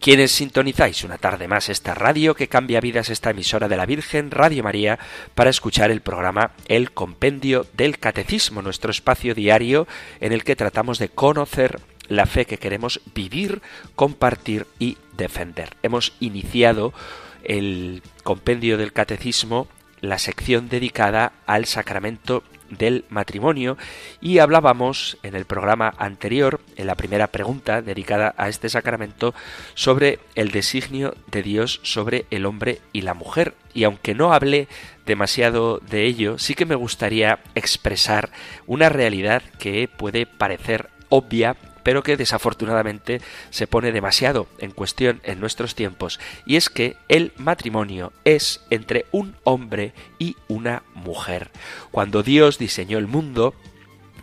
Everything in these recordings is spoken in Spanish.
quienes sintonizáis una tarde más esta radio que cambia vidas, esta emisora de la Virgen, Radio María, para escuchar el programa El Compendio del Catecismo, nuestro espacio diario en el que tratamos de conocer la fe que queremos vivir, compartir y defender. Hemos iniciado el Compendio del Catecismo, la sección dedicada al sacramento del matrimonio y hablábamos en el programa anterior, en la primera pregunta dedicada a este sacramento, sobre el designio de Dios sobre el hombre y la mujer. Y aunque no hablé demasiado de ello, sí que me gustaría expresar una realidad que puede parecer obvia pero que desafortunadamente se pone demasiado en cuestión en nuestros tiempos, y es que el matrimonio es entre un hombre y una mujer. Cuando Dios diseñó el mundo,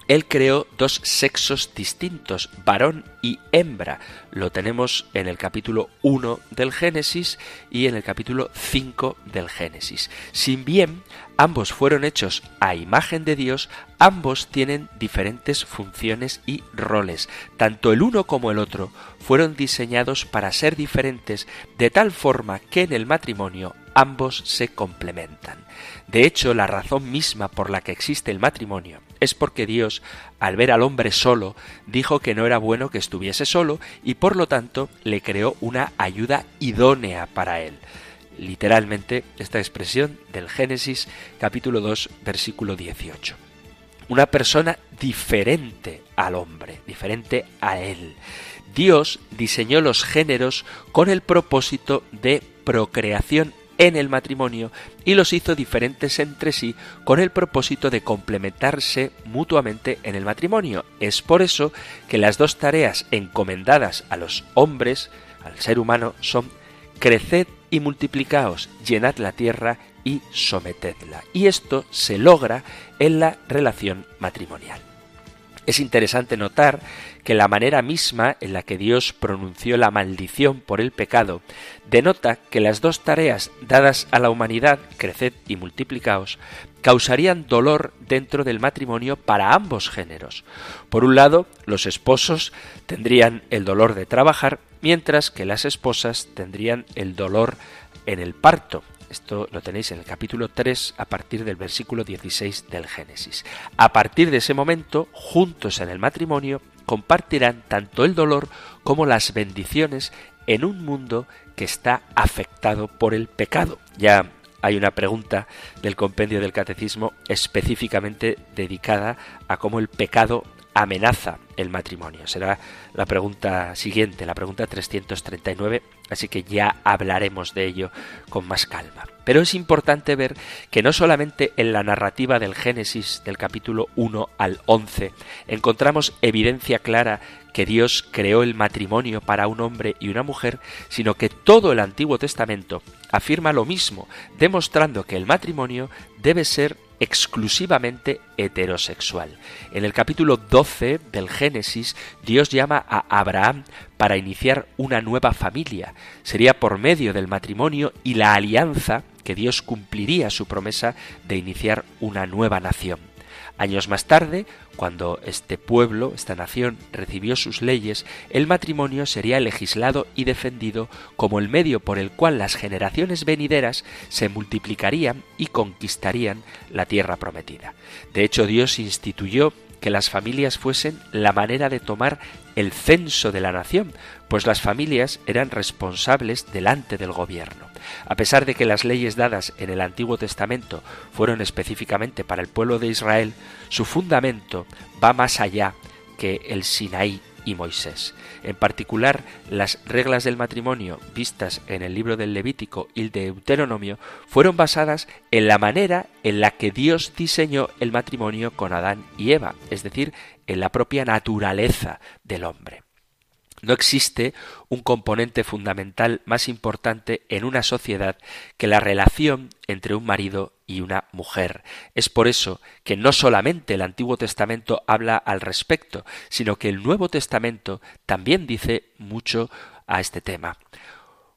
él creó dos sexos distintos, varón y hembra. Lo tenemos en el capítulo 1 del Génesis y en el capítulo 5 del Génesis. Sin bien ambos fueron hechos a imagen de Dios, ambos tienen diferentes funciones y roles. Tanto el uno como el otro fueron diseñados para ser diferentes de tal forma que en el matrimonio ambos se complementan. De hecho, la razón misma por la que existe el matrimonio es porque Dios, al ver al hombre solo, dijo que no era bueno que estuviese solo y por lo tanto le creó una ayuda idónea para él. Literalmente, esta expresión del Génesis capítulo 2 versículo 18. Una persona diferente al hombre, diferente a él. Dios diseñó los géneros con el propósito de procreación en el matrimonio y los hizo diferentes entre sí con el propósito de complementarse mutuamente en el matrimonio. Es por eso que las dos tareas encomendadas a los hombres, al ser humano, son creced y multiplicaos, llenad la tierra y sometedla. Y esto se logra en la relación matrimonial. Es interesante notar que la manera misma en la que Dios pronunció la maldición por el pecado denota que las dos tareas dadas a la humanidad, creced y multiplicaos, causarían dolor dentro del matrimonio para ambos géneros. Por un lado, los esposos tendrían el dolor de trabajar, mientras que las esposas tendrían el dolor en el parto, esto lo tenéis en el capítulo 3 a partir del versículo 16 del Génesis. A partir de ese momento, juntos en el matrimonio, compartirán tanto el dolor como las bendiciones en un mundo que está afectado por el pecado. Ya hay una pregunta del compendio del catecismo específicamente dedicada a cómo el pecado amenaza el matrimonio. Será la pregunta siguiente, la pregunta 339, así que ya hablaremos de ello con más calma. Pero es importante ver que no solamente en la narrativa del Génesis del capítulo 1 al 11 encontramos evidencia clara que Dios creó el matrimonio para un hombre y una mujer, sino que todo el Antiguo Testamento afirma lo mismo, demostrando que el matrimonio debe ser exclusivamente heterosexual. En el capítulo 12 del Génesis, Dios llama a Abraham para iniciar una nueva familia. Sería por medio del matrimonio y la alianza que Dios cumpliría su promesa de iniciar una nueva nación. Años más tarde, cuando este pueblo, esta nación, recibió sus leyes, el matrimonio sería legislado y defendido como el medio por el cual las generaciones venideras se multiplicarían y conquistarían la tierra prometida. De hecho, Dios instituyó que las familias fuesen la manera de tomar el censo de la nación, pues las familias eran responsables delante del gobierno. A pesar de que las leyes dadas en el Antiguo Testamento fueron específicamente para el pueblo de Israel, su fundamento va más allá que el Sinaí y Moisés. En particular, las reglas del matrimonio vistas en el libro del Levítico y el de Deuteronomio fueron basadas en la manera en la que Dios diseñó el matrimonio con Adán y Eva, es decir, en la propia naturaleza del hombre. No existe un componente fundamental más importante en una sociedad que la relación entre un marido y una mujer. Es por eso que no solamente el Antiguo Testamento habla al respecto, sino que el Nuevo Testamento también dice mucho a este tema.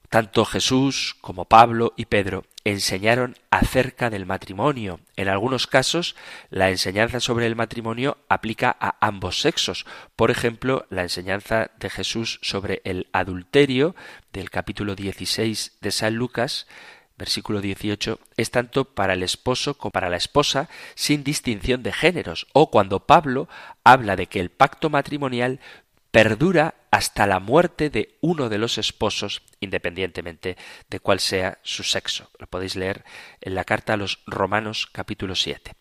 Tanto Jesús como Pablo y Pedro enseñaron acerca del matrimonio. En algunos casos, la enseñanza sobre el matrimonio aplica a ambos sexos. Por ejemplo, la enseñanza de Jesús sobre el adulterio del capítulo 16 de San Lucas, versículo 18, es tanto para el esposo como para la esposa sin distinción de géneros. O cuando Pablo habla de que el pacto matrimonial perdura hasta la muerte de uno de los esposos, independientemente de cuál sea su sexo. Lo podéis leer en la carta a los Romanos capítulo 7.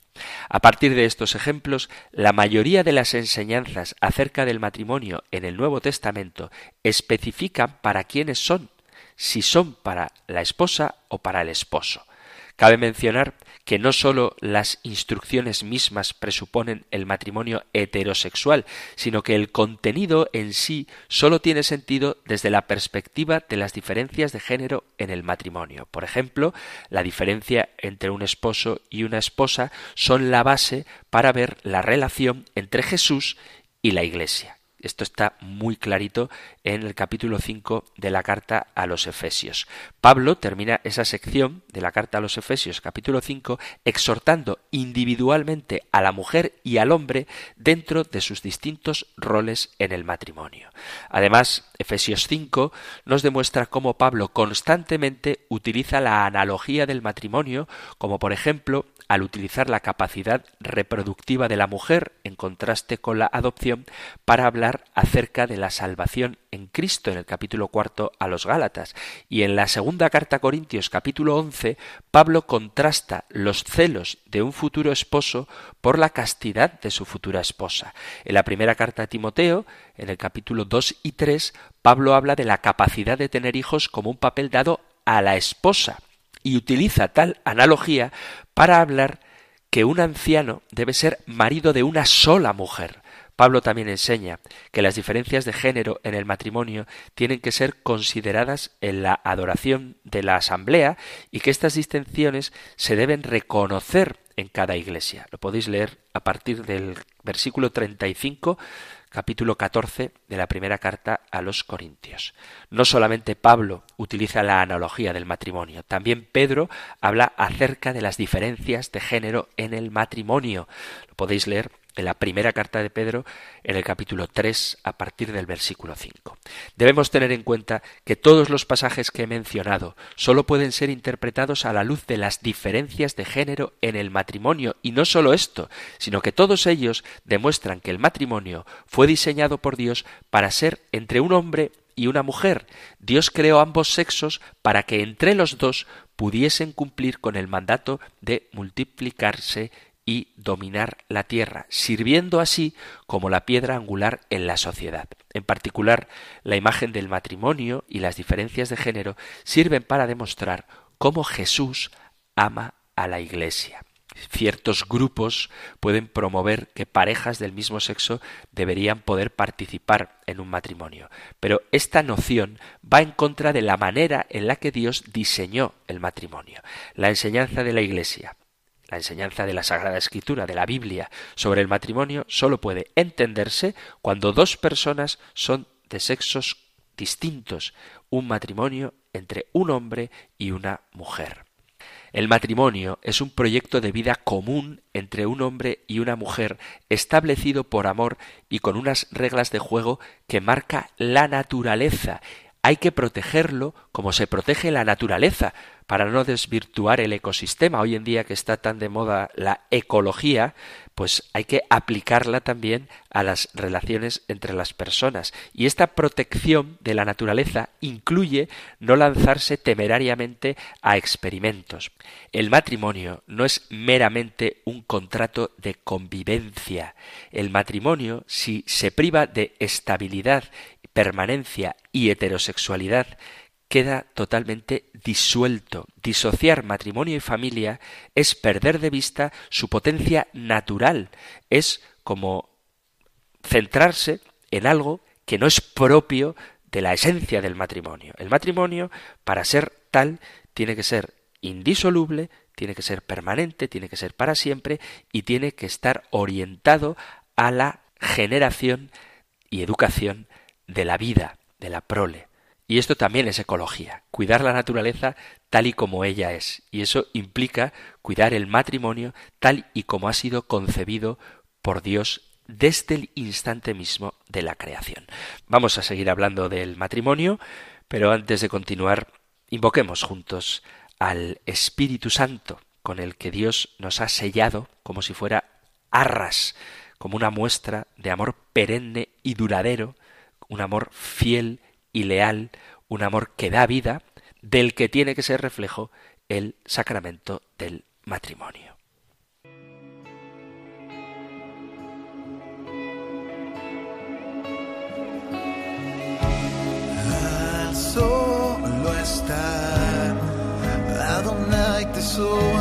A partir de estos ejemplos, la mayoría de las enseñanzas acerca del matrimonio en el Nuevo Testamento especifican para quiénes son, si son para la esposa o para el esposo. Cabe mencionar que no sólo las instrucciones mismas presuponen el matrimonio heterosexual, sino que el contenido en sí sólo tiene sentido desde la perspectiva de las diferencias de género en el matrimonio. Por ejemplo, la diferencia entre un esposo y una esposa son la base para ver la relación entre Jesús y la Iglesia. Esto está muy clarito en el capítulo 5 de la carta a los Efesios. Pablo termina esa sección de la carta a los Efesios, capítulo 5, exhortando individualmente a la mujer y al hombre dentro de sus distintos roles en el matrimonio. Además, Efesios 5 nos demuestra cómo Pablo constantemente utiliza la analogía del matrimonio, como por ejemplo al utilizar la capacidad reproductiva de la mujer en contraste con la adopción para hablar acerca de la salvación en Cristo en el capítulo cuarto a los Gálatas y en la segunda carta a Corintios capítulo once Pablo contrasta los celos de un futuro esposo por la castidad de su futura esposa. En la primera carta a Timoteo, en el capítulo 2 y 3, Pablo habla de la capacidad de tener hijos como un papel dado a la esposa y utiliza tal analogía para hablar que un anciano debe ser marido de una sola mujer. Pablo también enseña que las diferencias de género en el matrimonio tienen que ser consideradas en la adoración de la asamblea y que estas distinciones se deben reconocer en cada iglesia. Lo podéis leer a partir del versículo 35 capítulo 14 de la primera carta a los Corintios. No solamente Pablo utiliza la analogía del matrimonio, también Pedro habla acerca de las diferencias de género en el matrimonio. Lo podéis leer en la primera carta de Pedro, en el capítulo 3, a partir del versículo 5. Debemos tener en cuenta que todos los pasajes que he mencionado solo pueden ser interpretados a la luz de las diferencias de género en el matrimonio, y no solo esto, sino que todos ellos demuestran que el matrimonio fue diseñado por Dios para ser entre un hombre y una mujer. Dios creó ambos sexos para que entre los dos pudiesen cumplir con el mandato de multiplicarse y dominar la tierra, sirviendo así como la piedra angular en la sociedad. En particular, la imagen del matrimonio y las diferencias de género sirven para demostrar cómo Jesús ama a la Iglesia. Ciertos grupos pueden promover que parejas del mismo sexo deberían poder participar en un matrimonio, pero esta noción va en contra de la manera en la que Dios diseñó el matrimonio. La enseñanza de la Iglesia la enseñanza de la Sagrada Escritura, de la Biblia, sobre el matrimonio solo puede entenderse cuando dos personas son de sexos distintos, un matrimonio entre un hombre y una mujer. El matrimonio es un proyecto de vida común entre un hombre y una mujer, establecido por amor y con unas reglas de juego que marca la naturaleza. Hay que protegerlo como se protege la naturaleza, para no desvirtuar el ecosistema. Hoy en día que está tan de moda la ecología, pues hay que aplicarla también a las relaciones entre las personas. Y esta protección de la naturaleza incluye no lanzarse temerariamente a experimentos. El matrimonio no es meramente un contrato de convivencia. El matrimonio, si se priva de estabilidad, permanencia y heterosexualidad, queda totalmente disuelto. Disociar matrimonio y familia es perder de vista su potencia natural, es como centrarse en algo que no es propio de la esencia del matrimonio. El matrimonio, para ser tal, tiene que ser indisoluble, tiene que ser permanente, tiene que ser para siempre y tiene que estar orientado a la generación y educación de la vida, de la prole. Y esto también es ecología, cuidar la naturaleza tal y como ella es. Y eso implica cuidar el matrimonio tal y como ha sido concebido por Dios desde el instante mismo de la creación. Vamos a seguir hablando del matrimonio, pero antes de continuar, invoquemos juntos al Espíritu Santo, con el que Dios nos ha sellado como si fuera arras, como una muestra de amor perenne y duradero, un amor fiel y leal, un amor que da vida, del que tiene que ser reflejo el sacramento del matrimonio. Al solo estar, Adonai te a ti,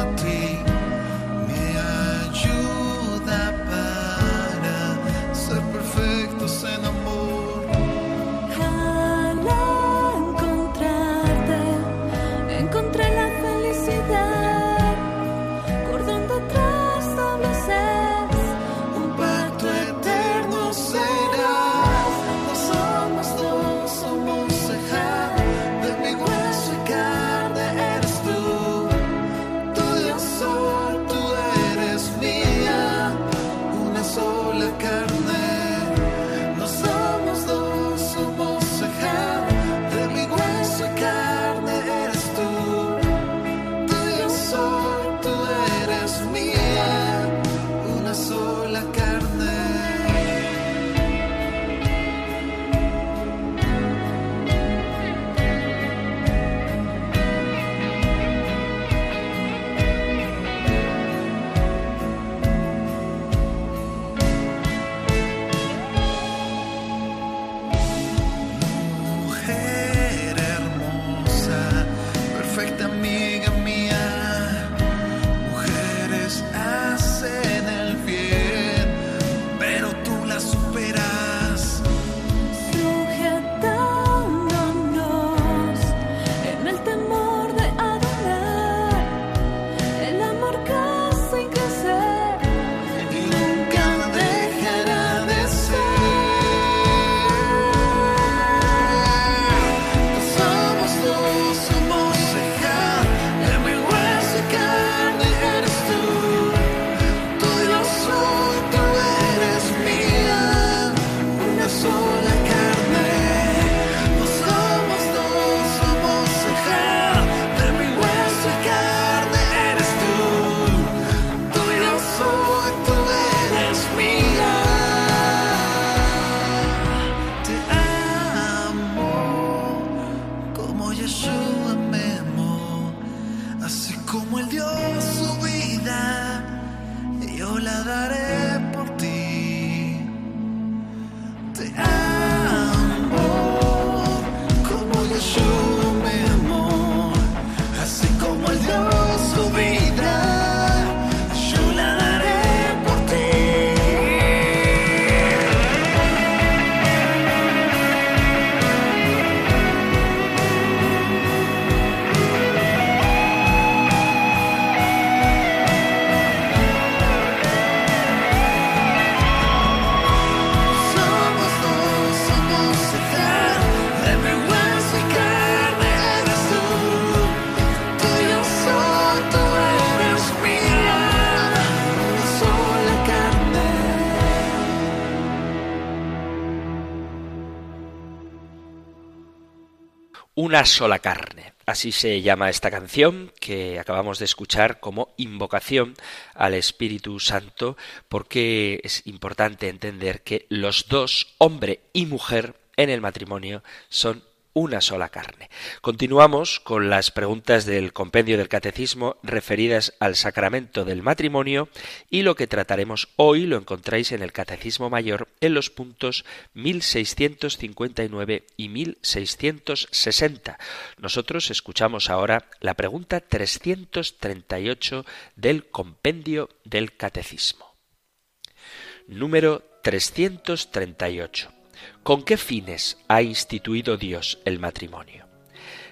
Una sola carne. Así se llama esta canción que acabamos de escuchar como invocación al Espíritu Santo porque es importante entender que los dos, hombre y mujer, en el matrimonio son una sola carne. Continuamos con las preguntas del compendio del catecismo referidas al sacramento del matrimonio y lo que trataremos hoy lo encontráis en el catecismo mayor en los puntos 1659 y 1660. Nosotros escuchamos ahora la pregunta 338 del compendio del catecismo. Número 338. ¿Con qué fines ha instituido Dios el matrimonio?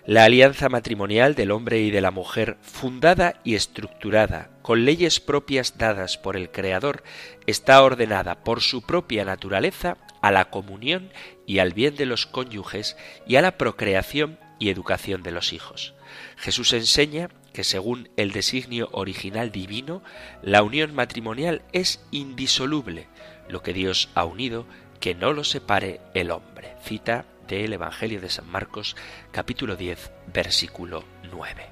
La alianza matrimonial del hombre y de la mujer, fundada y estructurada con leyes propias dadas por el Creador, está ordenada por su propia naturaleza a la comunión y al bien de los cónyuges y a la procreación y educación de los hijos. Jesús enseña que según el designio original divino, la unión matrimonial es indisoluble, lo que Dios ha unido, que no lo separe el hombre. Cita del Evangelio de San Marcos capítulo 10 versículo 9.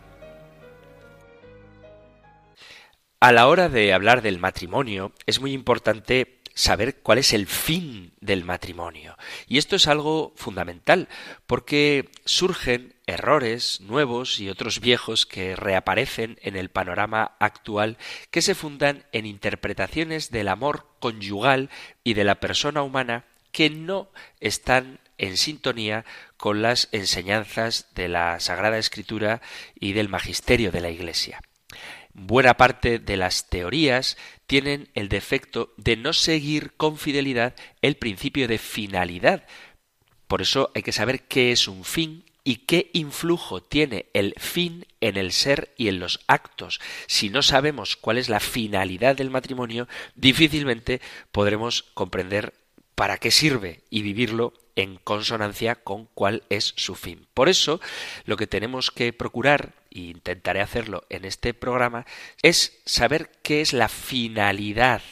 A la hora de hablar del matrimonio es muy importante saber cuál es el fin del matrimonio. Y esto es algo fundamental, porque surgen errores nuevos y otros viejos que reaparecen en el panorama actual que se fundan en interpretaciones del amor conyugal y de la persona humana que no están en sintonía con las enseñanzas de la Sagrada Escritura y del magisterio de la Iglesia. Buena parte de las teorías tienen el defecto de no seguir con fidelidad el principio de finalidad. Por eso hay que saber qué es un fin y qué influjo tiene el fin en el ser y en los actos. Si no sabemos cuál es la finalidad del matrimonio, difícilmente podremos comprender para qué sirve y vivirlo en consonancia con cuál es su fin. Por eso, lo que tenemos que procurar, e intentaré hacerlo en este programa, es saber qué es la finalidad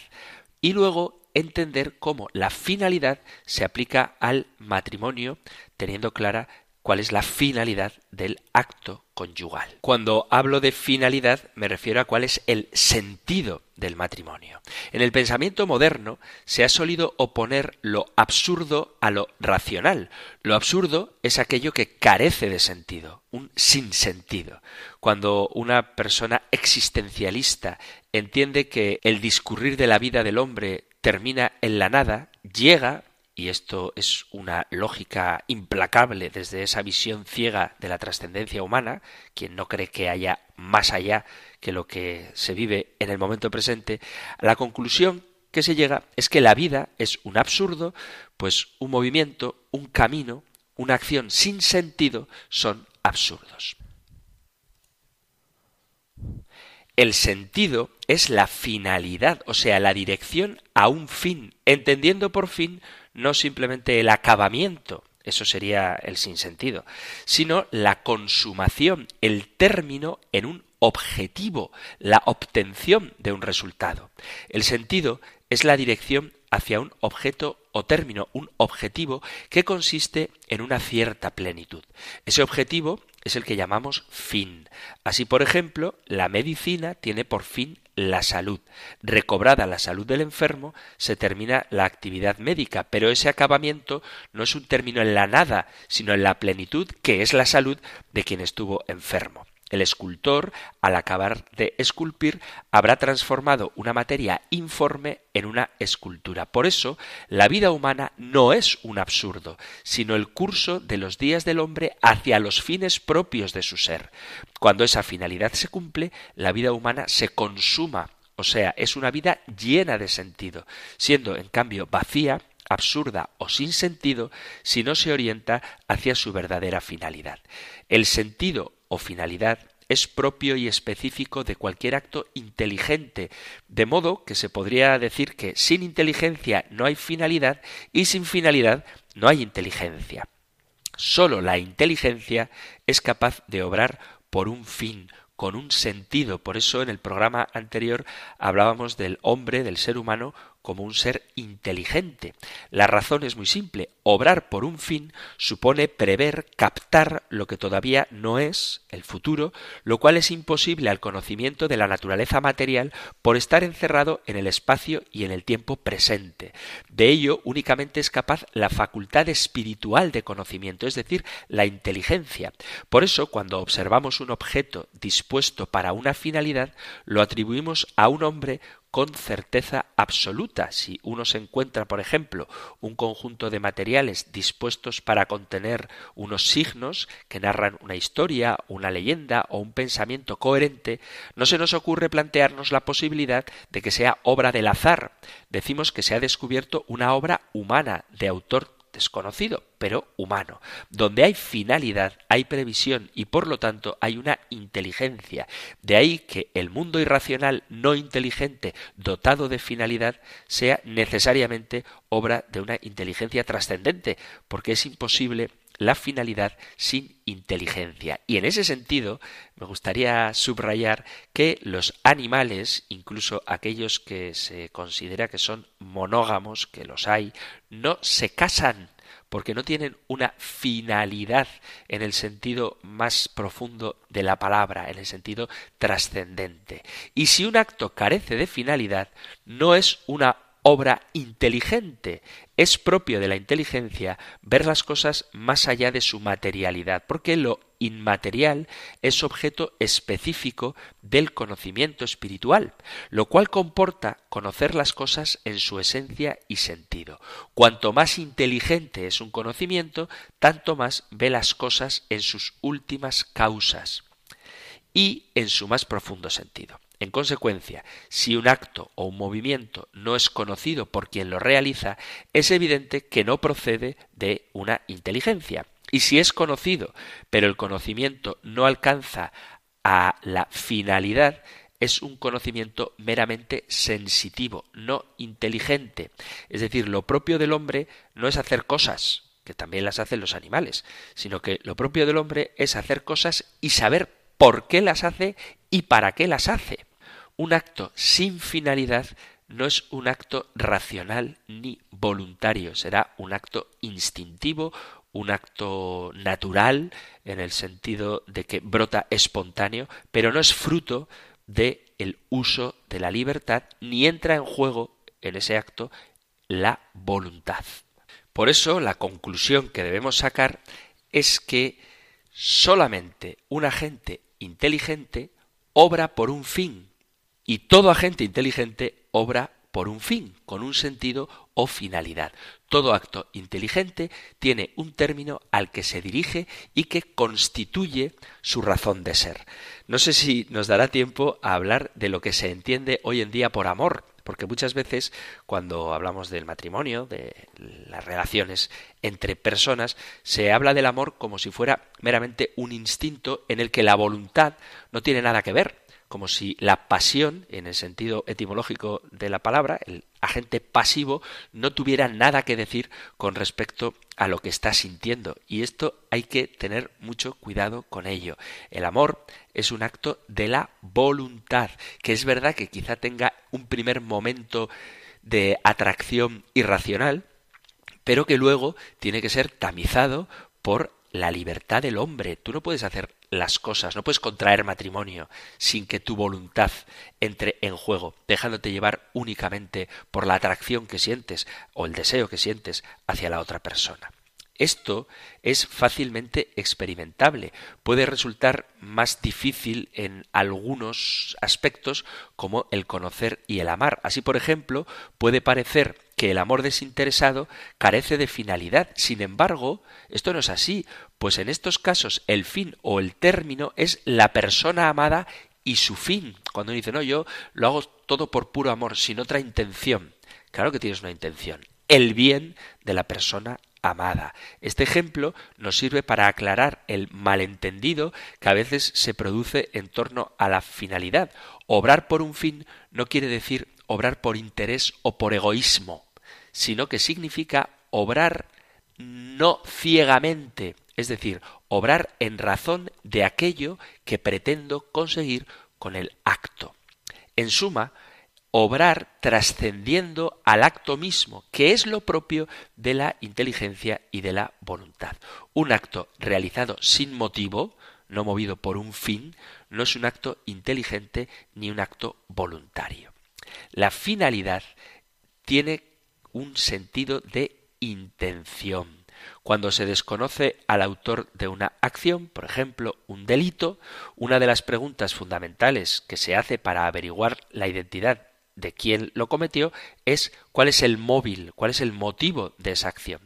y luego entender cómo la finalidad se aplica al matrimonio, teniendo clara cuál es la finalidad del acto conyugal. Cuando hablo de finalidad me refiero a cuál es el sentido del matrimonio. En el pensamiento moderno se ha solido oponer lo absurdo a lo racional. Lo absurdo es aquello que carece de sentido, un sinsentido. Cuando una persona existencialista entiende que el discurrir de la vida del hombre termina en la nada, llega y esto es una lógica implacable desde esa visión ciega de la trascendencia humana, quien no cree que haya más allá que lo que se vive en el momento presente, la conclusión que se llega es que la vida es un absurdo, pues un movimiento, un camino, una acción sin sentido son absurdos. El sentido es la finalidad, o sea, la dirección a un fin, entendiendo por fin no simplemente el acabamiento, eso sería el sinsentido, sino la consumación, el término en un objetivo, la obtención de un resultado. El sentido es la dirección hacia un objeto o término, un objetivo que consiste en una cierta plenitud. Ese objetivo es el que llamamos fin. Así, por ejemplo, la medicina tiene por fin la salud. Recobrada la salud del enfermo, se termina la actividad médica, pero ese acabamiento no es un término en la nada, sino en la plenitud que es la salud de quien estuvo enfermo. El escultor, al acabar de esculpir, habrá transformado una materia informe en una escultura. Por eso, la vida humana no es un absurdo, sino el curso de los días del hombre hacia los fines propios de su ser. Cuando esa finalidad se cumple, la vida humana se consuma, o sea, es una vida llena de sentido, siendo en cambio vacía absurda o sin sentido si no se orienta hacia su verdadera finalidad. El sentido o finalidad es propio y específico de cualquier acto inteligente, de modo que se podría decir que sin inteligencia no hay finalidad y sin finalidad no hay inteligencia. Sólo la inteligencia es capaz de obrar por un fin, con un sentido. Por eso en el programa anterior hablábamos del hombre, del ser humano, como un ser inteligente. La razón es muy simple. Obrar por un fin supone prever, captar lo que todavía no es, el futuro, lo cual es imposible al conocimiento de la naturaleza material por estar encerrado en el espacio y en el tiempo presente. De ello únicamente es capaz la facultad espiritual de conocimiento, es decir, la inteligencia. Por eso, cuando observamos un objeto dispuesto para una finalidad, lo atribuimos a un hombre con certeza absoluta. Si uno se encuentra, por ejemplo, un conjunto de materiales dispuestos para contener unos signos que narran una historia, una leyenda o un pensamiento coherente, no se nos ocurre plantearnos la posibilidad de que sea obra del azar. Decimos que se ha descubierto una obra humana de autor desconocido, pero humano. Donde hay finalidad, hay previsión y por lo tanto hay una inteligencia. De ahí que el mundo irracional no inteligente dotado de finalidad sea necesariamente obra de una inteligencia trascendente, porque es imposible la finalidad sin inteligencia. Y en ese sentido, me gustaría subrayar que los animales, incluso aquellos que se considera que son monógamos, que los hay, no se casan porque no tienen una finalidad en el sentido más profundo de la palabra, en el sentido trascendente. Y si un acto carece de finalidad, no es una obra inteligente. Es propio de la inteligencia ver las cosas más allá de su materialidad, porque lo inmaterial es objeto específico del conocimiento espiritual, lo cual comporta conocer las cosas en su esencia y sentido. Cuanto más inteligente es un conocimiento, tanto más ve las cosas en sus últimas causas y en su más profundo sentido. En consecuencia, si un acto o un movimiento no es conocido por quien lo realiza, es evidente que no procede de una inteligencia. Y si es conocido, pero el conocimiento no alcanza a la finalidad, es un conocimiento meramente sensitivo, no inteligente. Es decir, lo propio del hombre no es hacer cosas, que también las hacen los animales, sino que lo propio del hombre es hacer cosas y saber por qué las hace y para qué las hace. Un acto sin finalidad no es un acto racional ni voluntario, será un acto instintivo, un acto natural en el sentido de que brota espontáneo, pero no es fruto de el uso de la libertad ni entra en juego en ese acto la voluntad. Por eso la conclusión que debemos sacar es que solamente un agente inteligente obra por un fin, y todo agente inteligente obra por un fin, con un sentido o finalidad. Todo acto inteligente tiene un término al que se dirige y que constituye su razón de ser. No sé si nos dará tiempo a hablar de lo que se entiende hoy en día por amor, porque muchas veces cuando hablamos del matrimonio, de las relaciones entre personas, se habla del amor como si fuera meramente un instinto en el que la voluntad no tiene nada que ver como si la pasión, en el sentido etimológico de la palabra, el agente pasivo, no tuviera nada que decir con respecto a lo que está sintiendo. Y esto hay que tener mucho cuidado con ello. El amor es un acto de la voluntad, que es verdad que quizá tenga un primer momento de atracción irracional, pero que luego tiene que ser tamizado por la libertad del hombre. Tú no puedes hacer las cosas, no puedes contraer matrimonio sin que tu voluntad entre en juego, dejándote llevar únicamente por la atracción que sientes o el deseo que sientes hacia la otra persona. Esto es fácilmente experimentable. Puede resultar más difícil en algunos aspectos como el conocer y el amar. Así, por ejemplo, puede parecer que el amor desinteresado carece de finalidad. Sin embargo, esto no es así, pues en estos casos el fin o el término es la persona amada y su fin. Cuando uno dice, no, yo lo hago todo por puro amor, sin otra intención. Claro que tienes una intención, el bien de la persona amada. Este ejemplo nos sirve para aclarar el malentendido que a veces se produce en torno a la finalidad. Obrar por un fin no quiere decir obrar por interés o por egoísmo, sino que significa obrar no ciegamente, es decir, obrar en razón de aquello que pretendo conseguir con el acto. En suma, obrar trascendiendo al acto mismo, que es lo propio de la inteligencia y de la voluntad. Un acto realizado sin motivo, no movido por un fin, no es un acto inteligente ni un acto voluntario. La finalidad tiene un sentido de intención. Cuando se desconoce al autor de una acción, por ejemplo, un delito, una de las preguntas fundamentales que se hace para averiguar la identidad de quién lo cometió es cuál es el móvil, cuál es el motivo de esa acción.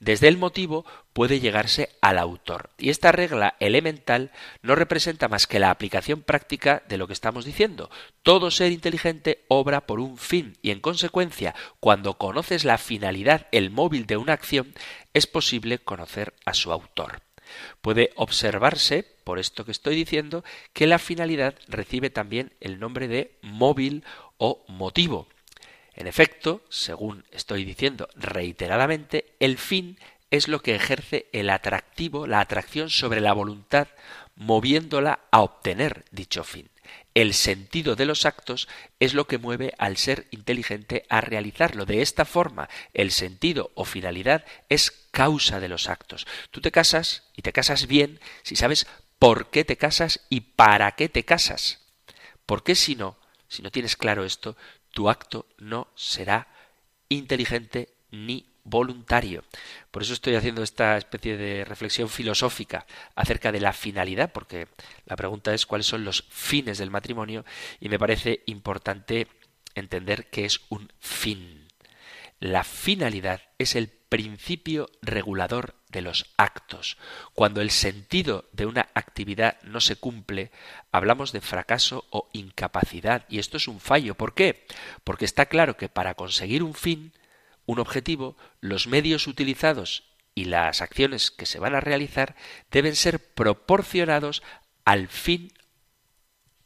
Desde el motivo puede llegarse al autor. Y esta regla elemental no representa más que la aplicación práctica de lo que estamos diciendo. Todo ser inteligente obra por un fin y en consecuencia, cuando conoces la finalidad, el móvil de una acción, es posible conocer a su autor. Puede observarse, por esto que estoy diciendo, que la finalidad recibe también el nombre de móvil o motivo. En efecto, según estoy diciendo reiteradamente, el fin es lo que ejerce el atractivo, la atracción sobre la voluntad, moviéndola a obtener dicho fin. El sentido de los actos es lo que mueve al ser inteligente a realizarlo. De esta forma, el sentido o finalidad es causa de los actos. Tú te casas y te casas bien si sabes por qué te casas y para qué te casas. Porque si no, si no tienes claro esto, tu acto no será inteligente ni voluntario. Por eso estoy haciendo esta especie de reflexión filosófica acerca de la finalidad, porque la pregunta es cuáles son los fines del matrimonio y me parece importante entender que es un fin. La finalidad es el principio regulador de los actos. Cuando el sentido de una actividad no se cumple, hablamos de fracaso o incapacidad. Y esto es un fallo. ¿Por qué? Porque está claro que para conseguir un fin, un objetivo, los medios utilizados y las acciones que se van a realizar deben ser proporcionados al fin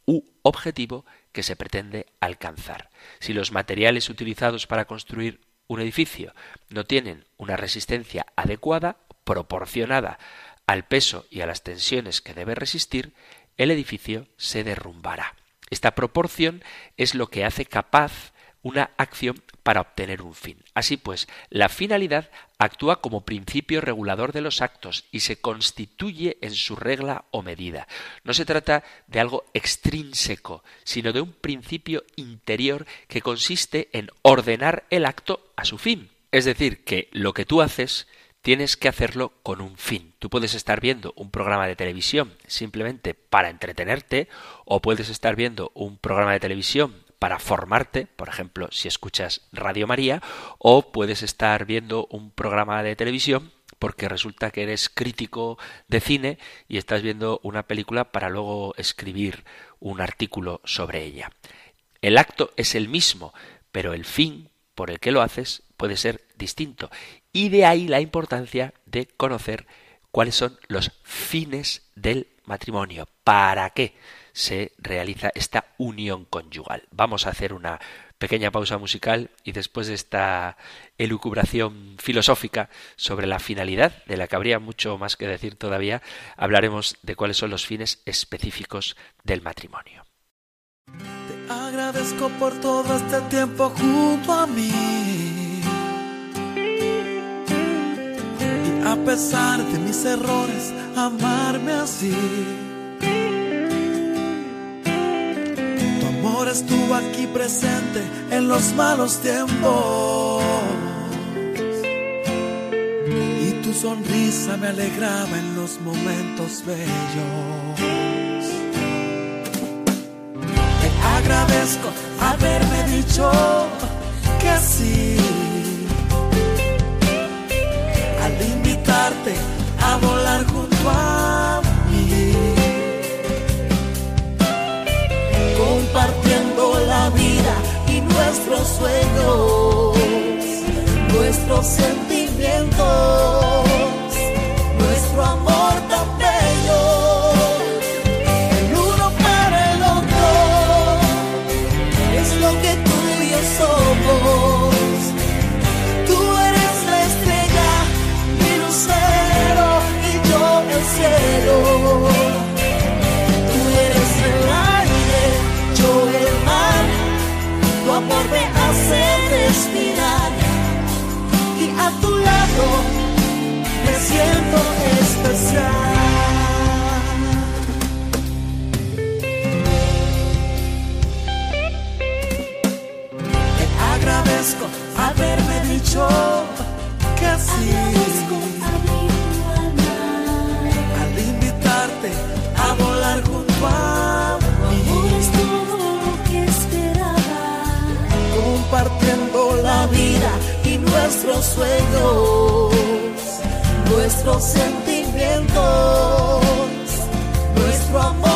u objetivo que se pretende alcanzar. Si los materiales utilizados para construir un edificio no tienen una resistencia adecuada, proporcionada al peso y a las tensiones que debe resistir, el edificio se derrumbará. Esta proporción es lo que hace capaz una acción para obtener un fin. Así pues, la finalidad actúa como principio regulador de los actos y se constituye en su regla o medida. No se trata de algo extrínseco, sino de un principio interior que consiste en ordenar el acto a su fin. Es decir, que lo que tú haces tienes que hacerlo con un fin. Tú puedes estar viendo un programa de televisión simplemente para entretenerte o puedes estar viendo un programa de televisión para formarte, por ejemplo, si escuchas Radio María, o puedes estar viendo un programa de televisión porque resulta que eres crítico de cine y estás viendo una película para luego escribir un artículo sobre ella. El acto es el mismo, pero el fin por el que lo haces puede ser distinto. Y de ahí la importancia de conocer cuáles son los fines del matrimonio. ¿Para qué? Se realiza esta unión conyugal. Vamos a hacer una pequeña pausa musical y después de esta elucubración filosófica sobre la finalidad, de la que habría mucho más que decir todavía, hablaremos de cuáles son los fines específicos del matrimonio. Te agradezco por todo este tiempo junto a mí. Y a pesar de mis errores, amarme así. Estuvo aquí presente en los malos tiempos. Y tu sonrisa me alegraba en los momentos bellos. Te agradezco haberme dicho que sí. Al invitarte a volar junto a sueños, nuestros sentimientos, mucho que así. Al invitarte a volar junto a mí. Amor es todo lo que esperaba. Compartiendo la vida y nuestros sueños, nuestros sentimientos, nuestro amor.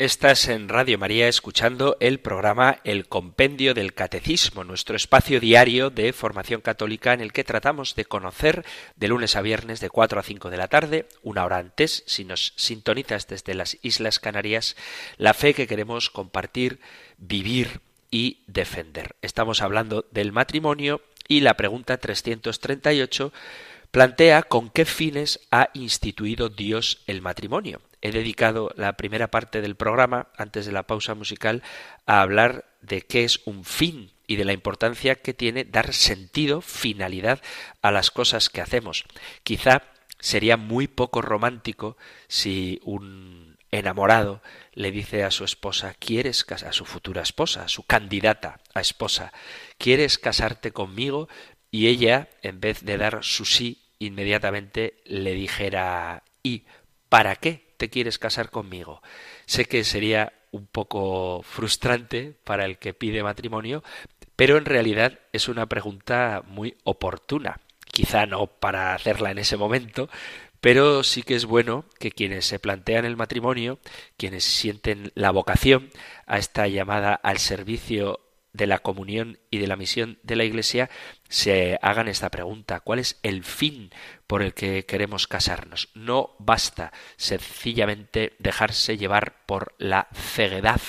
Estás en Radio María escuchando el programa El Compendio del Catecismo, nuestro espacio diario de formación católica en el que tratamos de conocer de lunes a viernes de 4 a 5 de la tarde, una hora antes, si nos sintonizas desde las Islas Canarias, la fe que queremos compartir, vivir y defender. Estamos hablando del matrimonio y la pregunta 338 plantea con qué fines ha instituido Dios el matrimonio. He dedicado la primera parte del programa, antes de la pausa musical, a hablar de qué es un fin y de la importancia que tiene dar sentido, finalidad a las cosas que hacemos. Quizá sería muy poco romántico si un enamorado le dice a su esposa, ¿quieres casar a su futura esposa, a su candidata a esposa, ¿quieres casarte conmigo? Y ella, en vez de dar su sí, inmediatamente le dijera, ¿y para qué te quieres casar conmigo? Sé que sería un poco frustrante para el que pide matrimonio, pero en realidad es una pregunta muy oportuna. Quizá no para hacerla en ese momento, pero sí que es bueno que quienes se plantean el matrimonio, quienes sienten la vocación a esta llamada al servicio de la comunión y de la misión de la Iglesia, se hagan esta pregunta. ¿Cuál es el fin por el que queremos casarnos? No basta sencillamente dejarse llevar por la ceguedad,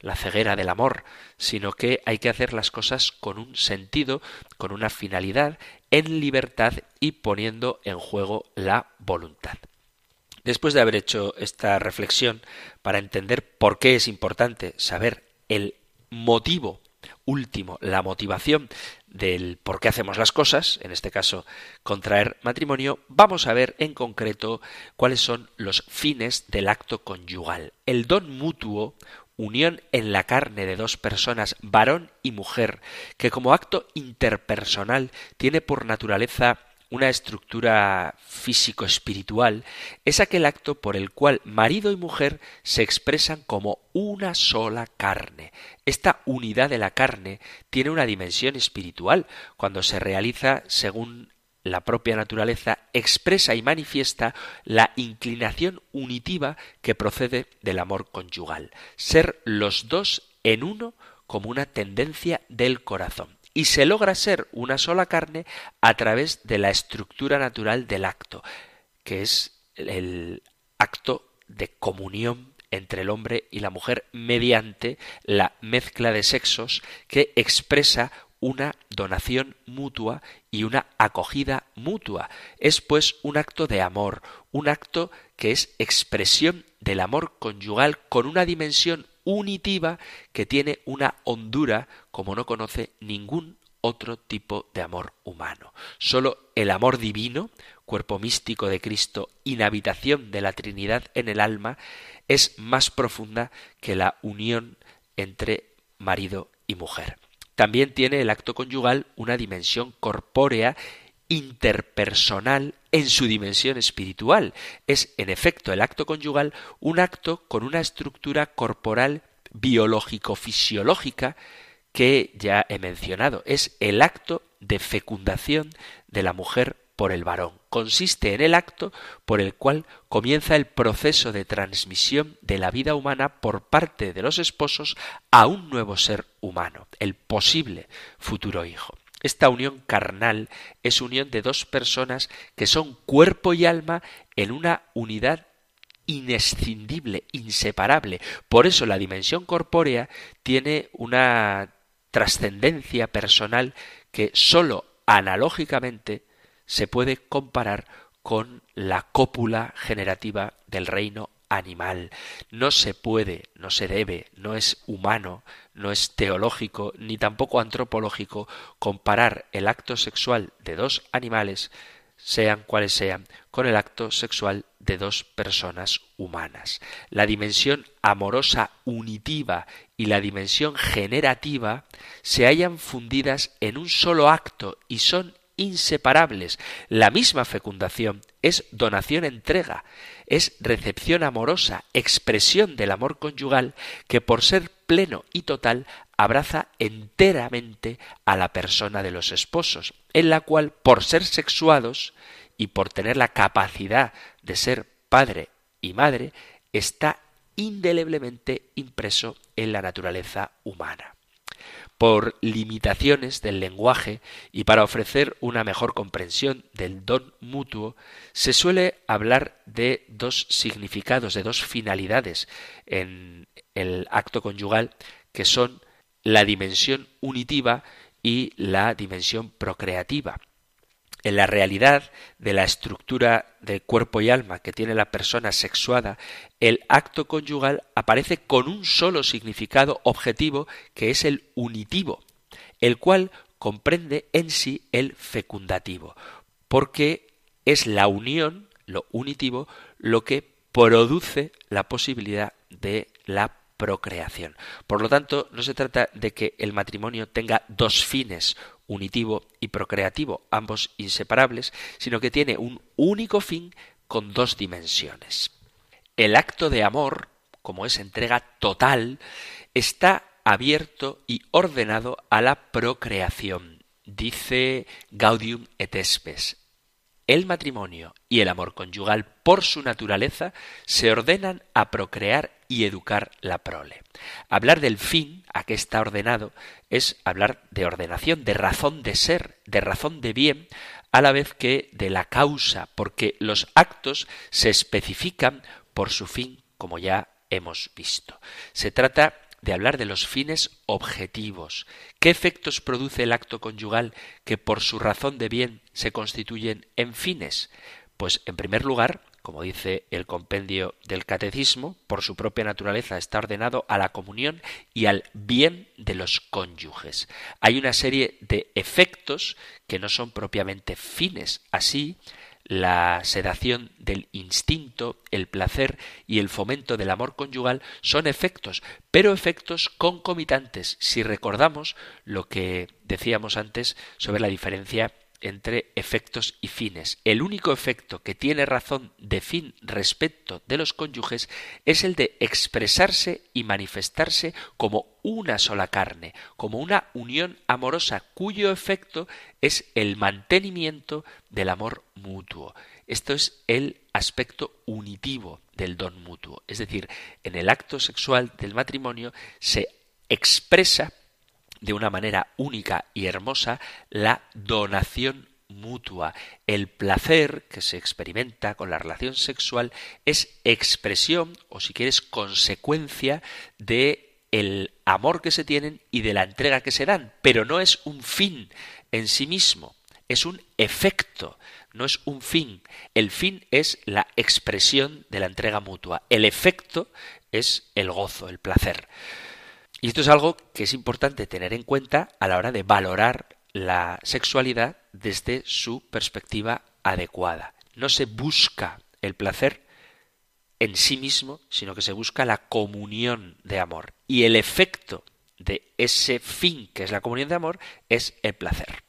la ceguera del amor, sino que hay que hacer las cosas con un sentido, con una finalidad, en libertad y poniendo en juego la voluntad. Después de haber hecho esta reflexión para entender por qué es importante saber el motivo último, la motivación del por qué hacemos las cosas, en este caso contraer matrimonio, vamos a ver en concreto cuáles son los fines del acto conyugal. El don mutuo, unión en la carne de dos personas, varón y mujer, que como acto interpersonal tiene por naturaleza una estructura físico-espiritual, es aquel acto por el cual marido y mujer se expresan como una sola carne. Esta unidad de la carne tiene una dimensión espiritual cuando se realiza según la propia naturaleza, expresa y manifiesta la inclinación unitiva que procede del amor conyugal. Ser los dos en uno como una tendencia del corazón y se logra ser una sola carne a través de la estructura natural del acto, que es el acto de comunión entre el hombre y la mujer mediante la mezcla de sexos que expresa una donación mutua y una acogida mutua. Es pues un acto de amor, un acto que es expresión del amor conyugal con una dimensión unitiva que tiene una hondura como no conoce ningún otro tipo de amor humano. Solo el amor divino, cuerpo místico de Cristo, inhabitación de la Trinidad en el alma, es más profunda que la unión entre marido y mujer. También tiene el acto conyugal una dimensión corpórea interpersonal en su dimensión espiritual. Es, en efecto, el acto conyugal un acto con una estructura corporal biológico-fisiológica que ya he mencionado. Es el acto de fecundación de la mujer por el varón. Consiste en el acto por el cual comienza el proceso de transmisión de la vida humana por parte de los esposos a un nuevo ser humano, el posible futuro hijo. Esta unión carnal es unión de dos personas que son cuerpo y alma en una unidad inescindible, inseparable. Por eso la dimensión corpórea tiene una trascendencia personal que sólo analógicamente se puede comparar con la cópula generativa del reino animal. No se puede, no se debe, no es humano, no es teológico, ni tampoco antropológico comparar el acto sexual de dos animales sean cuales sean, con el acto sexual de dos personas humanas. La dimensión amorosa unitiva y la dimensión generativa se hallan fundidas en un solo acto y son inseparables. La misma fecundación es donación-entrega, es recepción amorosa, expresión del amor conyugal que por ser pleno y total abraza enteramente a la persona de los esposos, en la cual, por ser sexuados y por tener la capacidad de ser padre y madre, está indeleblemente impreso en la naturaleza humana. Por limitaciones del lenguaje y para ofrecer una mejor comprensión del don mutuo, se suele hablar de dos significados, de dos finalidades en el acto conyugal, que son la dimensión unitiva y la dimensión procreativa. En la realidad de la estructura de cuerpo y alma que tiene la persona sexuada, el acto conyugal aparece con un solo significado objetivo que es el unitivo, el cual comprende en sí el fecundativo, porque es la unión, lo unitivo, lo que produce la posibilidad de la procreación. Por lo tanto, no se trata de que el matrimonio tenga dos fines, unitivo y procreativo, ambos inseparables, sino que tiene un único fin con dos dimensiones. El acto de amor, como es entrega total, está abierto y ordenado a la procreación. Dice Gaudium et Spes, el matrimonio y el amor conyugal por su naturaleza se ordenan a procrear y educar la prole. Hablar del fin, a que está ordenado, es hablar de ordenación, de razón de ser, de razón de bien, a la vez que de la causa, porque los actos se especifican por su fin, como ya hemos visto. Se trata de hablar de los fines objetivos. ¿Qué efectos produce el acto conyugal que por su razón de bien se constituyen en fines? Pues en primer lugar, como dice el compendio del catecismo, por su propia naturaleza está ordenado a la comunión y al bien de los cónyuges. Hay una serie de efectos que no son propiamente fines. Así, la sedación del instinto, el placer y el fomento del amor conyugal son efectos, pero efectos concomitantes, si recordamos lo que decíamos antes sobre la diferencia entre efectos y fines. El único efecto que tiene razón de fin respecto de los cónyuges es el de expresarse y manifestarse como una sola carne, como una unión amorosa cuyo efecto es el mantenimiento del amor mutuo. Esto es el aspecto unitivo del don mutuo. Es decir, en el acto sexual del matrimonio se expresa de una manera única y hermosa la donación mutua. El placer que se experimenta con la relación sexual es expresión o si quieres consecuencia de el amor que se tienen y de la entrega que se dan, pero no es un fin en sí mismo, es un efecto, no es un fin. El fin es la expresión de la entrega mutua, el efecto es el gozo, el placer. Y esto es algo que es importante tener en cuenta a la hora de valorar la sexualidad desde su perspectiva adecuada. No se busca el placer en sí mismo, sino que se busca la comunión de amor. Y el efecto de ese fin que es la comunión de amor es el placer.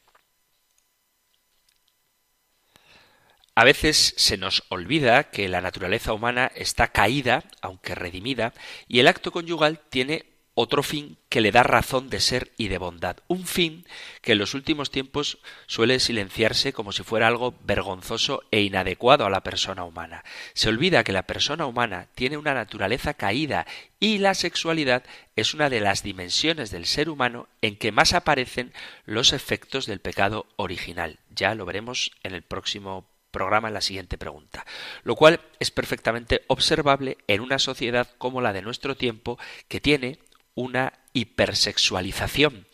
A veces se nos olvida que la naturaleza humana está caída, aunque redimida, y el acto conyugal tiene otro fin que le da razón de ser y de bondad. Un fin que en los últimos tiempos suele silenciarse como si fuera algo vergonzoso e inadecuado a la persona humana. Se olvida que la persona humana tiene una naturaleza caída y la sexualidad es una de las dimensiones del ser humano en que más aparecen los efectos del pecado original. Ya lo veremos en el próximo programa la siguiente pregunta, lo cual es perfectamente observable en una sociedad como la de nuestro tiempo que tiene una hipersexualización.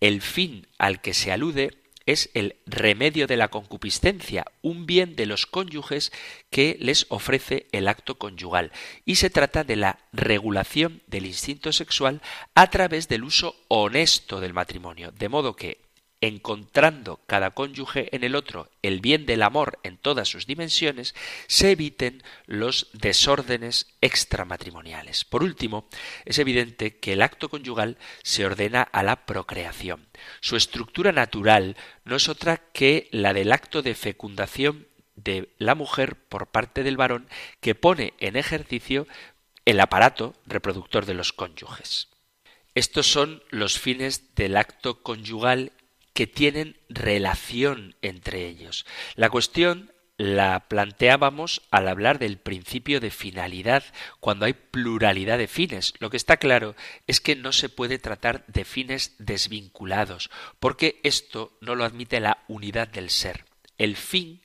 El fin al que se alude es el remedio de la concupiscencia, un bien de los cónyuges que les ofrece el acto conyugal, y se trata de la regulación del instinto sexual a través del uso honesto del matrimonio, de modo que encontrando cada cónyuge en el otro el bien del amor en todas sus dimensiones, se eviten los desórdenes extramatrimoniales. Por último, es evidente que el acto conyugal se ordena a la procreación. Su estructura natural no es otra que la del acto de fecundación de la mujer por parte del varón que pone en ejercicio el aparato reproductor de los cónyuges. Estos son los fines del acto conyugal que tienen relación entre ellos. La cuestión la planteábamos al hablar del principio de finalidad cuando hay pluralidad de fines. Lo que está claro es que no se puede tratar de fines desvinculados, porque esto no lo admite la unidad del ser. El fin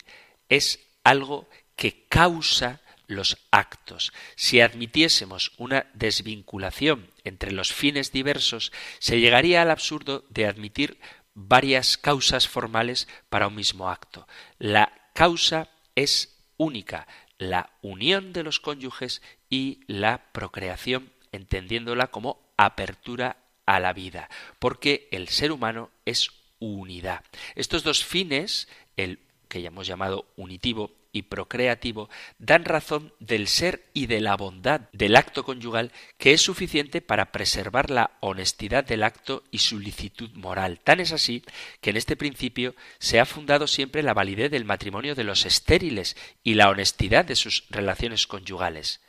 es algo que causa los actos. Si admitiésemos una desvinculación entre los fines diversos, se llegaría al absurdo de admitir varias causas formales para un mismo acto. La causa es única, la unión de los cónyuges y la procreación, entendiéndola como apertura a la vida, porque el ser humano es unidad. Estos dos fines, el que ya hemos llamado unitivo y procreativo dan razón del ser y de la bondad del acto conyugal que es suficiente para preservar la honestidad del acto y su licitud moral. Tan es así que en este principio se ha fundado siempre la validez del matrimonio de los estériles y la honestidad de sus relaciones conyugales.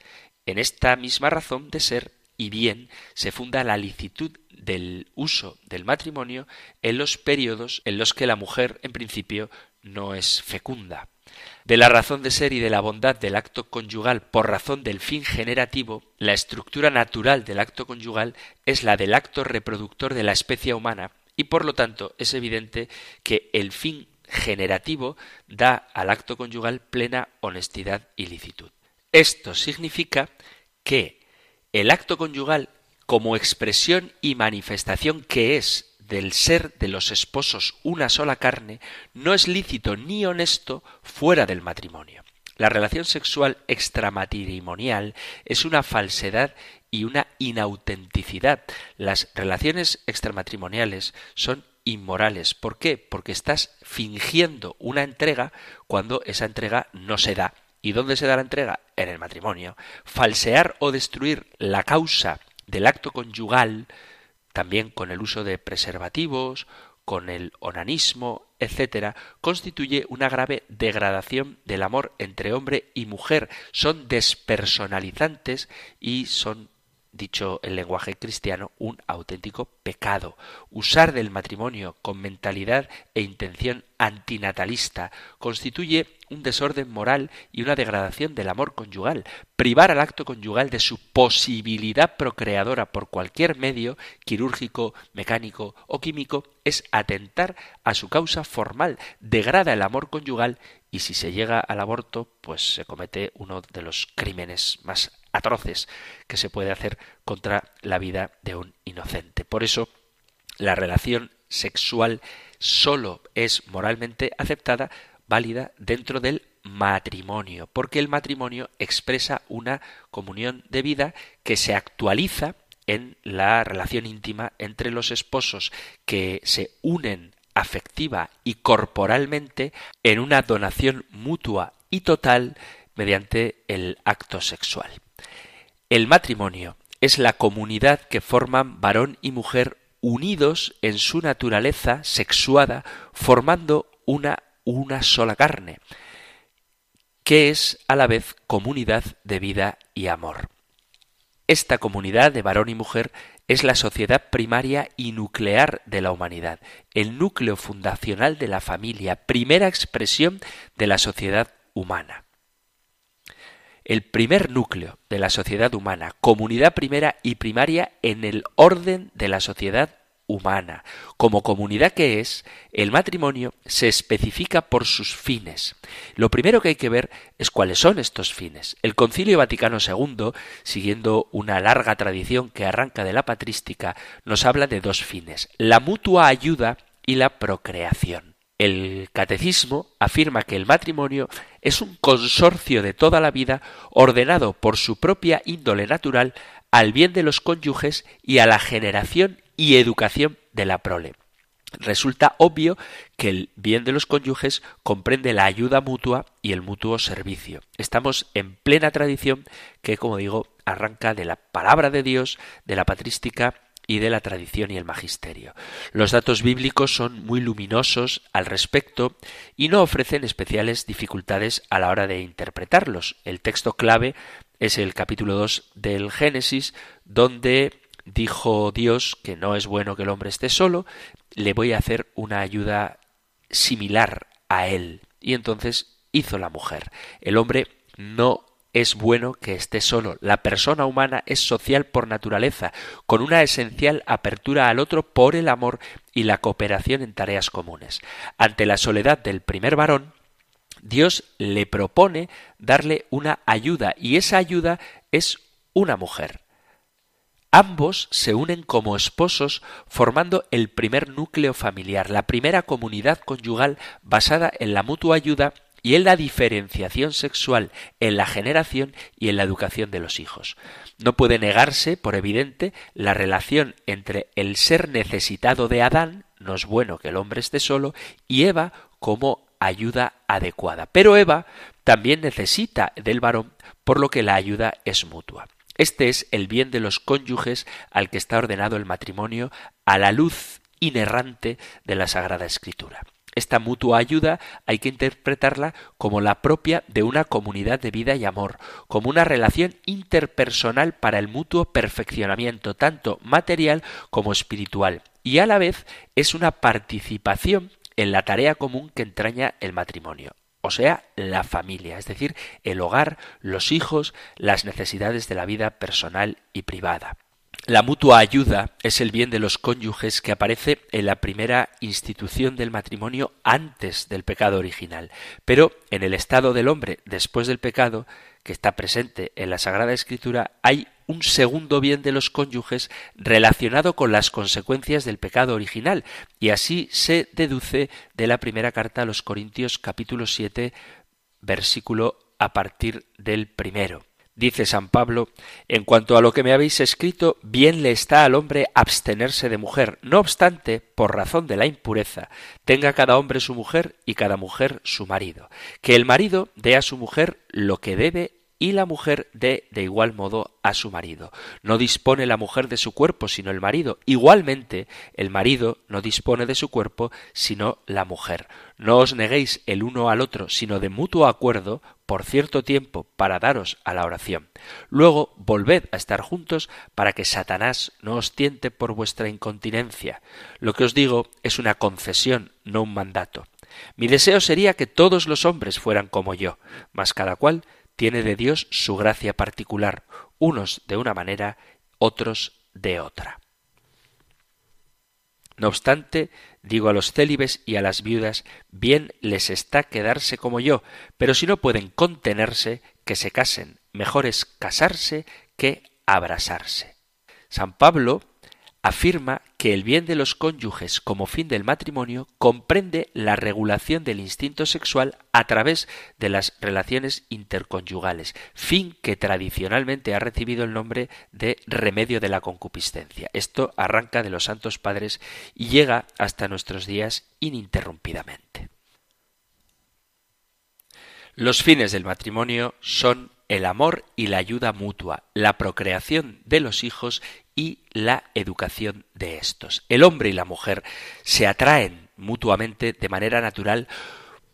En esta misma razón de ser y bien se funda la licitud del uso del matrimonio en los periodos en los que la mujer en principio no es fecunda de la razón de ser y de la bondad del acto conyugal por razón del fin generativo, la estructura natural del acto conyugal es la del acto reproductor de la especie humana y por lo tanto es evidente que el fin generativo da al acto conyugal plena honestidad y licitud. Esto significa que el acto conyugal como expresión y manifestación que es del ser de los esposos una sola carne no es lícito ni honesto fuera del matrimonio. La relación sexual extramatrimonial es una falsedad y una inautenticidad. Las relaciones extramatrimoniales son inmorales. ¿Por qué? Porque estás fingiendo una entrega cuando esa entrega no se da. ¿Y dónde se da la entrega? En el matrimonio. Falsear o destruir la causa del acto conyugal también con el uso de preservativos, con el onanismo, etcétera, constituye una grave degradación del amor entre hombre y mujer. Son despersonalizantes y son dicho el lenguaje cristiano, un auténtico pecado. Usar del matrimonio con mentalidad e intención antinatalista constituye un desorden moral y una degradación del amor conyugal. Privar al acto conyugal de su posibilidad procreadora por cualquier medio, quirúrgico, mecánico o químico, es atentar a su causa formal, degrada el amor conyugal y si se llega al aborto, pues se comete uno de los crímenes más atroces que se puede hacer contra la vida de un inocente. Por eso, la relación sexual solo es moralmente aceptada, válida dentro del matrimonio, porque el matrimonio expresa una comunión de vida que se actualiza en la relación íntima entre los esposos que se unen afectiva y corporalmente en una donación mutua y total mediante el acto sexual. El matrimonio es la comunidad que forman varón y mujer unidos en su naturaleza sexuada, formando una una sola carne, que es a la vez comunidad de vida y amor. Esta comunidad de varón y mujer es la sociedad primaria y nuclear de la humanidad, el núcleo fundacional de la familia, primera expresión de la sociedad humana. El primer núcleo de la sociedad humana, comunidad primera y primaria en el orden de la sociedad humana. Como comunidad que es, el matrimonio se especifica por sus fines. Lo primero que hay que ver es cuáles son estos fines. El Concilio Vaticano II, siguiendo una larga tradición que arranca de la patrística, nos habla de dos fines, la mutua ayuda y la procreación. El catecismo afirma que el matrimonio es un consorcio de toda la vida ordenado por su propia índole natural al bien de los cónyuges y a la generación y educación de la prole. Resulta obvio que el bien de los cónyuges comprende la ayuda mutua y el mutuo servicio. Estamos en plena tradición que, como digo, arranca de la palabra de Dios, de la patrística y de la tradición y el magisterio. Los datos bíblicos son muy luminosos al respecto y no ofrecen especiales dificultades a la hora de interpretarlos. El texto clave es el capítulo 2 del Génesis, donde dijo Dios que no es bueno que el hombre esté solo, le voy a hacer una ayuda similar a él. Y entonces hizo la mujer. El hombre no es bueno que esté solo. La persona humana es social por naturaleza, con una esencial apertura al otro por el amor y la cooperación en tareas comunes. Ante la soledad del primer varón, Dios le propone darle una ayuda y esa ayuda es una mujer. Ambos se unen como esposos formando el primer núcleo familiar, la primera comunidad conyugal basada en la mutua ayuda y en la diferenciación sexual, en la generación y en la educación de los hijos. No puede negarse, por evidente, la relación entre el ser necesitado de Adán, no es bueno que el hombre esté solo, y Eva como ayuda adecuada. Pero Eva también necesita del varón, por lo que la ayuda es mutua. Este es el bien de los cónyuges al que está ordenado el matrimonio a la luz inerrante de la Sagrada Escritura. Esta mutua ayuda hay que interpretarla como la propia de una comunidad de vida y amor, como una relación interpersonal para el mutuo perfeccionamiento, tanto material como espiritual, y a la vez es una participación en la tarea común que entraña el matrimonio o sea, la familia, es decir, el hogar, los hijos, las necesidades de la vida personal y privada. La mutua ayuda es el bien de los cónyuges que aparece en la primera institución del matrimonio antes del pecado original, pero en el estado del hombre después del pecado, que está presente en la Sagrada Escritura, hay un segundo bien de los cónyuges relacionado con las consecuencias del pecado original, y así se deduce de la primera carta a los Corintios capítulo 7 versículo a partir del primero. Dice San Pablo, en cuanto a lo que me habéis escrito, bien le está al hombre abstenerse de mujer. No obstante, por razón de la impureza, tenga cada hombre su mujer y cada mujer su marido. Que el marido dé a su mujer lo que debe y la mujer dé de igual modo a su marido. No dispone la mujer de su cuerpo sino el marido. Igualmente, el marido no dispone de su cuerpo sino la mujer. No os neguéis el uno al otro, sino de mutuo acuerdo, por cierto tiempo, para daros a la oración. Luego volved a estar juntos para que Satanás no os tiente por vuestra incontinencia. Lo que os digo es una concesión, no un mandato. Mi deseo sería que todos los hombres fueran como yo, mas cada cual tiene de Dios su gracia particular, unos de una manera, otros de otra. No obstante, digo a los célibes y a las viudas, bien les está quedarse como yo, pero si no pueden contenerse, que se casen. Mejor es casarse que abrasarse. San Pablo afirma que el bien de los cónyuges como fin del matrimonio comprende la regulación del instinto sexual a través de las relaciones interconyugales, fin que tradicionalmente ha recibido el nombre de remedio de la concupiscencia. Esto arranca de los santos padres y llega hasta nuestros días ininterrumpidamente. Los fines del matrimonio son el amor y la ayuda mutua, la procreación de los hijos y la educación de estos. El hombre y la mujer se atraen mutuamente de manera natural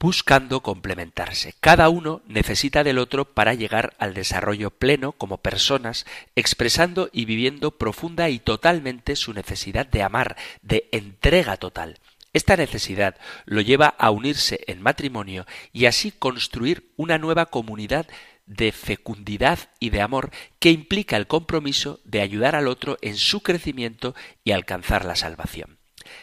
buscando complementarse. Cada uno necesita del otro para llegar al desarrollo pleno como personas, expresando y viviendo profunda y totalmente su necesidad de amar, de entrega total. Esta necesidad lo lleva a unirse en matrimonio y así construir una nueva comunidad de fecundidad y de amor que implica el compromiso de ayudar al otro en su crecimiento y alcanzar la salvación.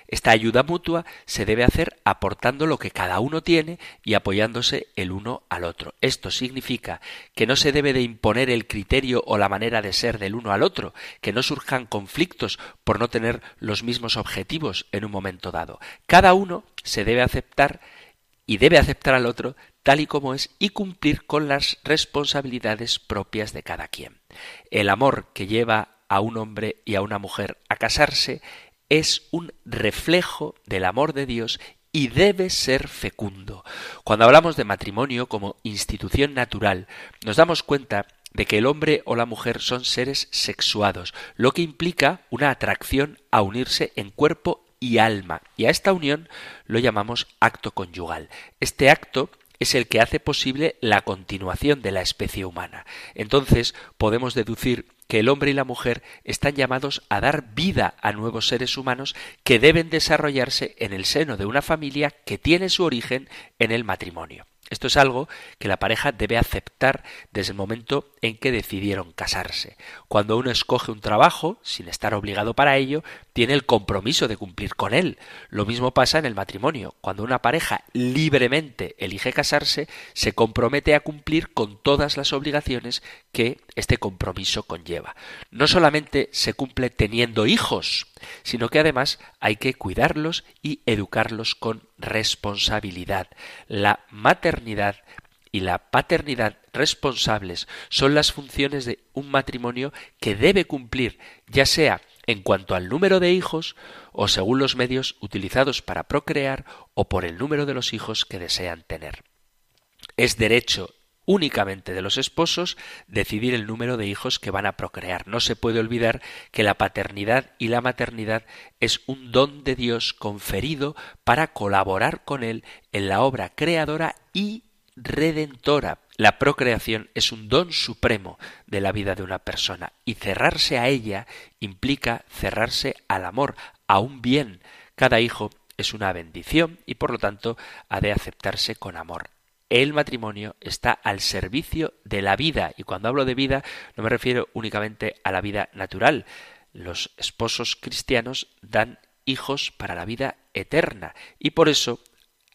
Esta ayuda mutua se debe hacer aportando lo que cada uno tiene y apoyándose el uno al otro. Esto significa que no se debe de imponer el criterio o la manera de ser del uno al otro, que no surjan conflictos por no tener los mismos objetivos en un momento dado. Cada uno se debe aceptar y debe aceptar al otro tal y como es y cumplir con las responsabilidades propias de cada quien. El amor que lleva a un hombre y a una mujer a casarse es un reflejo del amor de Dios y debe ser fecundo. Cuando hablamos de matrimonio como institución natural, nos damos cuenta de que el hombre o la mujer son seres sexuados, lo que implica una atracción a unirse en cuerpo y alma, y a esta unión lo llamamos acto conyugal. Este acto es el que hace posible la continuación de la especie humana. Entonces podemos deducir que el hombre y la mujer están llamados a dar vida a nuevos seres humanos que deben desarrollarse en el seno de una familia que tiene su origen en el matrimonio. Esto es algo que la pareja debe aceptar desde el momento en que decidieron casarse. Cuando uno escoge un trabajo, sin estar obligado para ello, tiene el compromiso de cumplir con él. Lo mismo pasa en el matrimonio. Cuando una pareja libremente elige casarse, se compromete a cumplir con todas las obligaciones que este compromiso conlleva. No solamente se cumple teniendo hijos, sino que además hay que cuidarlos y educarlos con responsabilidad. La maternidad y la paternidad responsables son las funciones de un matrimonio que debe cumplir, ya sea en cuanto al número de hijos o según los medios utilizados para procrear o por el número de los hijos que desean tener. Es derecho únicamente de los esposos decidir el número de hijos que van a procrear. No se puede olvidar que la paternidad y la maternidad es un don de Dios conferido para colaborar con Él en la obra creadora y redentora. La procreación es un don supremo de la vida de una persona y cerrarse a ella implica cerrarse al amor, a un bien. Cada hijo es una bendición y por lo tanto ha de aceptarse con amor el matrimonio está al servicio de la vida. Y cuando hablo de vida no me refiero únicamente a la vida natural. Los esposos cristianos dan hijos para la vida eterna y por eso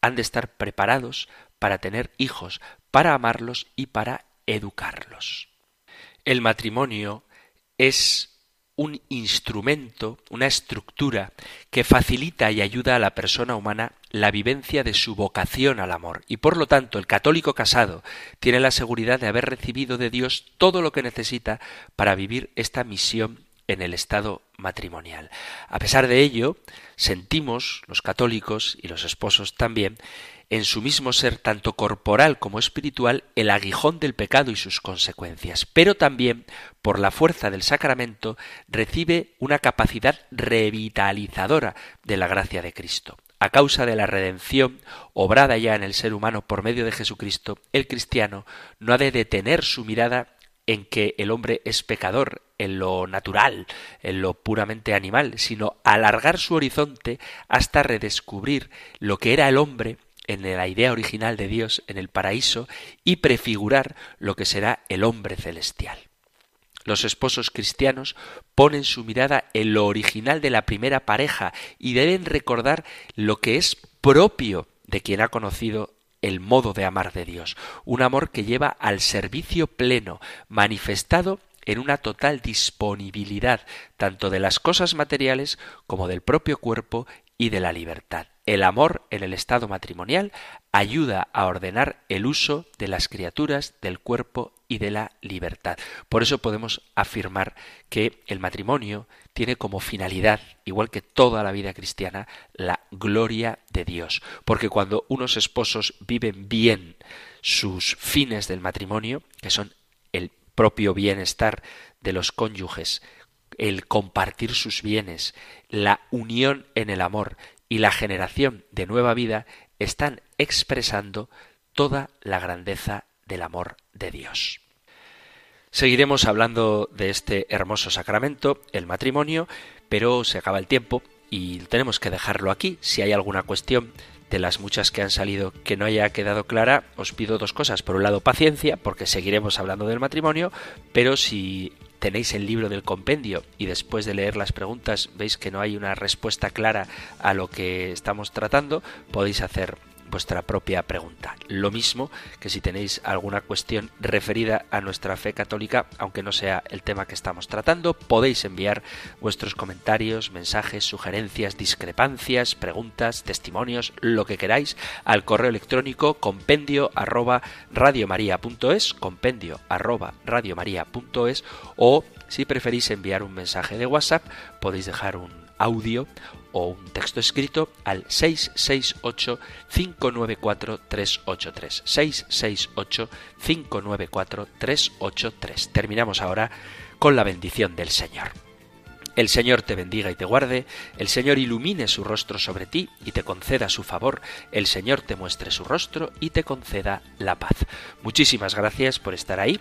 han de estar preparados para tener hijos, para amarlos y para educarlos. El matrimonio es un instrumento, una estructura que facilita y ayuda a la persona humana la vivencia de su vocación al amor. Y por lo tanto, el católico casado tiene la seguridad de haber recibido de Dios todo lo que necesita para vivir esta misión en el estado matrimonial. A pesar de ello, sentimos, los católicos y los esposos también, en su mismo ser tanto corporal como espiritual el aguijón del pecado y sus consecuencias, pero también por la fuerza del sacramento recibe una capacidad revitalizadora de la gracia de Cristo. A causa de la redención obrada ya en el ser humano por medio de Jesucristo, el cristiano no ha de detener su mirada en que el hombre es pecador, en lo natural, en lo puramente animal, sino alargar su horizonte hasta redescubrir lo que era el hombre en la idea original de Dios en el paraíso y prefigurar lo que será el hombre celestial. Los esposos cristianos ponen su mirada en lo original de la primera pareja y deben recordar lo que es propio de quien ha conocido el modo de amar de Dios, un amor que lleva al servicio pleno, manifestado en una total disponibilidad tanto de las cosas materiales como del propio cuerpo y de la libertad. El amor en el estado matrimonial ayuda a ordenar el uso de las criaturas, del cuerpo y de la libertad. Por eso podemos afirmar que el matrimonio tiene como finalidad, igual que toda la vida cristiana, la gloria de Dios. Porque cuando unos esposos viven bien sus fines del matrimonio, que son el propio bienestar de los cónyuges, el compartir sus bienes, la unión en el amor y la generación de nueva vida, están expresando toda la grandeza del amor de Dios. Seguiremos hablando de este hermoso sacramento, el matrimonio, pero se acaba el tiempo y tenemos que dejarlo aquí. Si hay alguna cuestión de las muchas que han salido que no haya quedado clara, os pido dos cosas. Por un lado, paciencia, porque seguiremos hablando del matrimonio, pero si tenéis el libro del compendio y después de leer las preguntas veis que no hay una respuesta clara a lo que estamos tratando, podéis hacer vuestra propia pregunta. Lo mismo que si tenéis alguna cuestión referida a nuestra fe católica, aunque no sea el tema que estamos tratando, podéis enviar vuestros comentarios, mensajes, sugerencias, discrepancias, preguntas, testimonios, lo que queráis, al correo electrónico compendio arroba radiomaria.es, compendio arroba radiomaria.es o si preferís enviar un mensaje de WhatsApp, podéis dejar un audio o un texto escrito al 668-594-383. 668-594-383. Terminamos ahora con la bendición del Señor. El Señor te bendiga y te guarde, el Señor ilumine su rostro sobre ti y te conceda su favor, el Señor te muestre su rostro y te conceda la paz. Muchísimas gracias por estar ahí